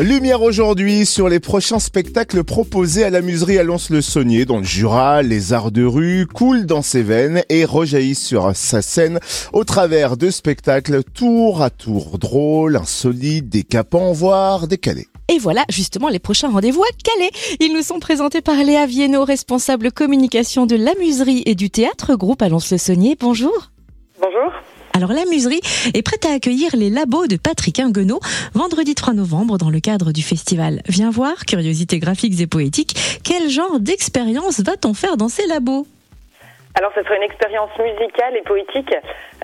Lumière aujourd'hui sur les prochains spectacles proposés à la muserie Alonce-le-Saunier dans le Jura. Les arts de rue coulent dans ses veines et rejaillissent sur sa scène au travers de spectacles tour à tour drôles, insolites, décapants, voire décalés. Et voilà justement les prochains rendez-vous à Calais. Ils nous sont présentés par Léa Viennot, responsable communication de la muserie et du théâtre groupe Alonce-le-Saunier. Bonjour. Alors la muserie est prête à accueillir les labos de Patrick Inguenot vendredi 3 novembre dans le cadre du festival. Viens voir, curiosités graphiques et poétiques, quel genre d'expérience va-t-on faire dans ces labos alors, ce sera une expérience musicale et poétique.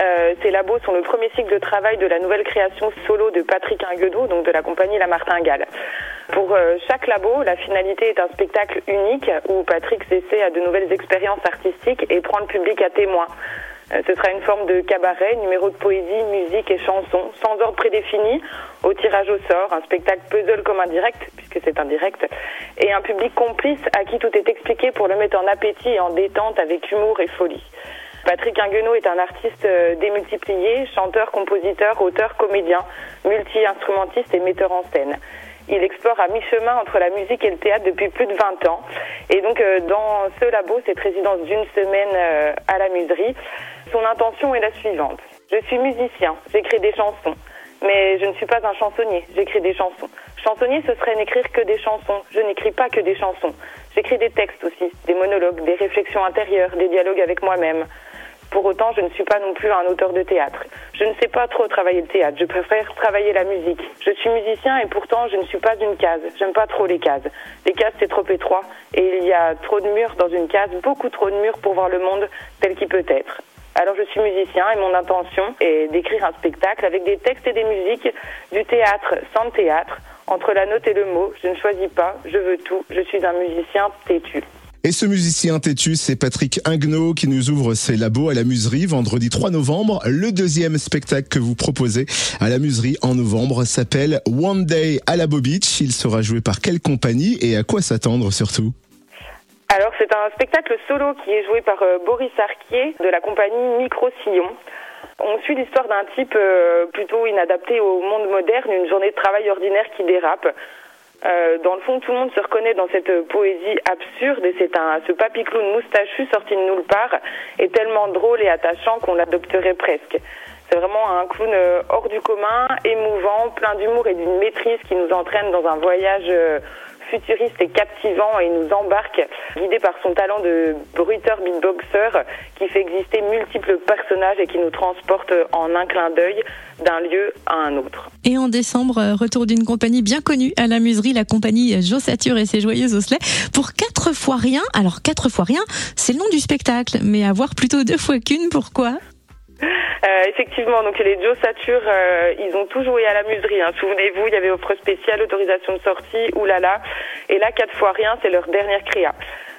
Euh, ces labos sont le premier cycle de travail de la nouvelle création solo de Patrick Inguedou, donc de la compagnie La Martingale. Pour euh, chaque labo, la finalité est un spectacle unique où Patrick s'essaie à de nouvelles expériences artistiques et prend le public à témoin. Euh, ce sera une forme de cabaret, numéro de poésie, musique et chansons, sans ordre prédéfini, au tirage au sort, un spectacle puzzle comme un direct, puisque c'est un direct, et un public complice à qui tout est expliqué pour le mettre en appétit et en détente avec humour et folie. Patrick Inguenot est un artiste euh, démultiplié, chanteur, compositeur, auteur, comédien, multi-instrumentiste et metteur en scène. Il explore à mi-chemin entre la musique et le théâtre depuis plus de 20 ans. Et donc, euh, dans ce labo, cette résidence d'une semaine à la muserie, son intention est la suivante. Je suis musicien, j'écris des chansons, mais je ne suis pas un chansonnier, j'écris des chansons. Chansonnier, ce serait n'écrire que des chansons. Je n'écris pas que des chansons. J'écris des textes aussi, des monologues, des réflexions intérieures, des dialogues avec moi-même. Pour autant, je ne suis pas non plus un auteur de théâtre. Je ne sais pas trop travailler le théâtre, je préfère travailler la musique. Je suis musicien et pourtant je ne suis pas une case. J'aime pas trop les cases. Les cases c'est trop étroit et il y a trop de murs dans une case, beaucoup trop de murs pour voir le monde tel qu'il peut être. Alors je suis musicien et mon intention est d'écrire un spectacle avec des textes et des musiques, du théâtre sans le théâtre, entre la note et le mot. Je ne choisis pas, je veux tout. Je suis un musicien têtu. Et ce musicien têtu, c'est Patrick Ingnaud qui nous ouvre ses labos à la Muserie vendredi 3 novembre. Le deuxième spectacle que vous proposez à la Muserie en novembre s'appelle One Day à la Beach. Il sera joué par quelle compagnie et à quoi s'attendre surtout? Alors c'est un spectacle solo qui est joué par euh, Boris Arquier de la compagnie Micro Sillon. On suit l'histoire d'un type euh, plutôt inadapté au monde moderne, une journée de travail ordinaire qui dérape. Euh, dans le fond, tout le monde se reconnaît dans cette poésie absurde et c'est un ce papy clown moustachu sorti de nulle part est tellement drôle et attachant qu'on l'adopterait presque. C'est vraiment un clown hors du commun, émouvant, plein d'humour et d'une maîtrise qui nous entraîne dans un voyage futuriste et captivant et nous embarque, guidé par son talent de bruiteur beatboxer, qui fait exister multiples personnages et qui nous transporte en un clin d'œil d'un lieu à un autre. Et en décembre, euh, retour d'une compagnie bien connue à la muserie, la compagnie Jossature et ses joyeux osselets, pour quatre fois rien. Alors quatre fois rien, c'est le nom du spectacle, mais avoir plutôt deux fois qu'une, pourquoi? Effectivement, donc les Joe Sature, euh, ils ont tout joué à la muserie. Hein. Souvenez-vous, il y avait offre spéciale, autorisation de sortie, oulala. Et là, quatre fois rien, c'est leur dernière créa.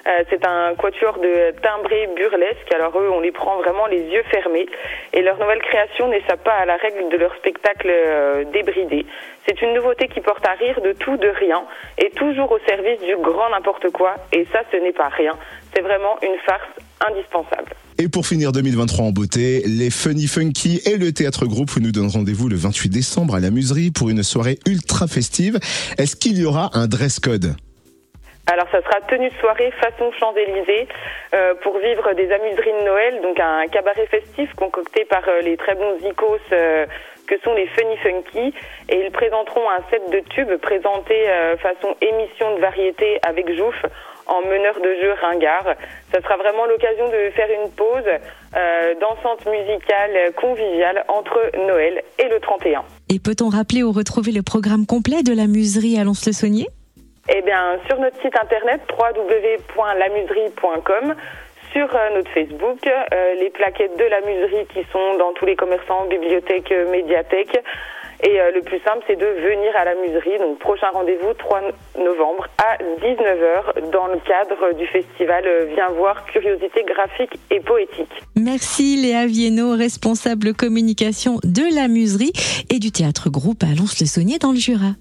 Euh, c'est un quatuor de timbré burlesque. Alors eux, on les prend vraiment les yeux fermés. Et leur nouvelle création n'échappe pas à la règle de leur spectacle euh, débridé. C'est une nouveauté qui porte à rire de tout, de rien, et toujours au service du grand n'importe quoi. Et ça, ce n'est pas rien. C'est vraiment une farce indispensable. Et pour finir 2023 en beauté, les Funny Funky et le théâtre groupe nous donnent rendez-vous le 28 décembre à la Muserie pour une soirée ultra festive. Est-ce qu'il y aura un dress code? Alors ça sera tenue soirée façon Champs-Élysées euh, pour vivre des amuseries de Noël, donc un cabaret festif concocté par euh, les très bons icos euh, que sont les Funny Funky et ils présenteront un set de tubes présenté façon émission de variété avec Jouf en meneur de jeu ringard. Ça sera vraiment l'occasion de faire une pause dansante musicale conviviale entre Noël et le 31. Et peut-on rappeler ou retrouver le programme complet de la muserie à Lons-le-Saunier? Eh bien, sur notre site internet www.lamuserie.com, sur euh, notre Facebook, euh, les plaquettes de la muserie qui sont dans tous les commerçants, bibliothèques, médiathèques. Et euh, le plus simple, c'est de venir à la muserie. Donc, prochain rendez-vous 3 novembre à 19h dans le cadre du festival Viens voir curiosité graphique et poétique. Merci Léa Viennot, responsable communication de la muserie et du théâtre groupe à Lons-le-Saunier dans le Jura.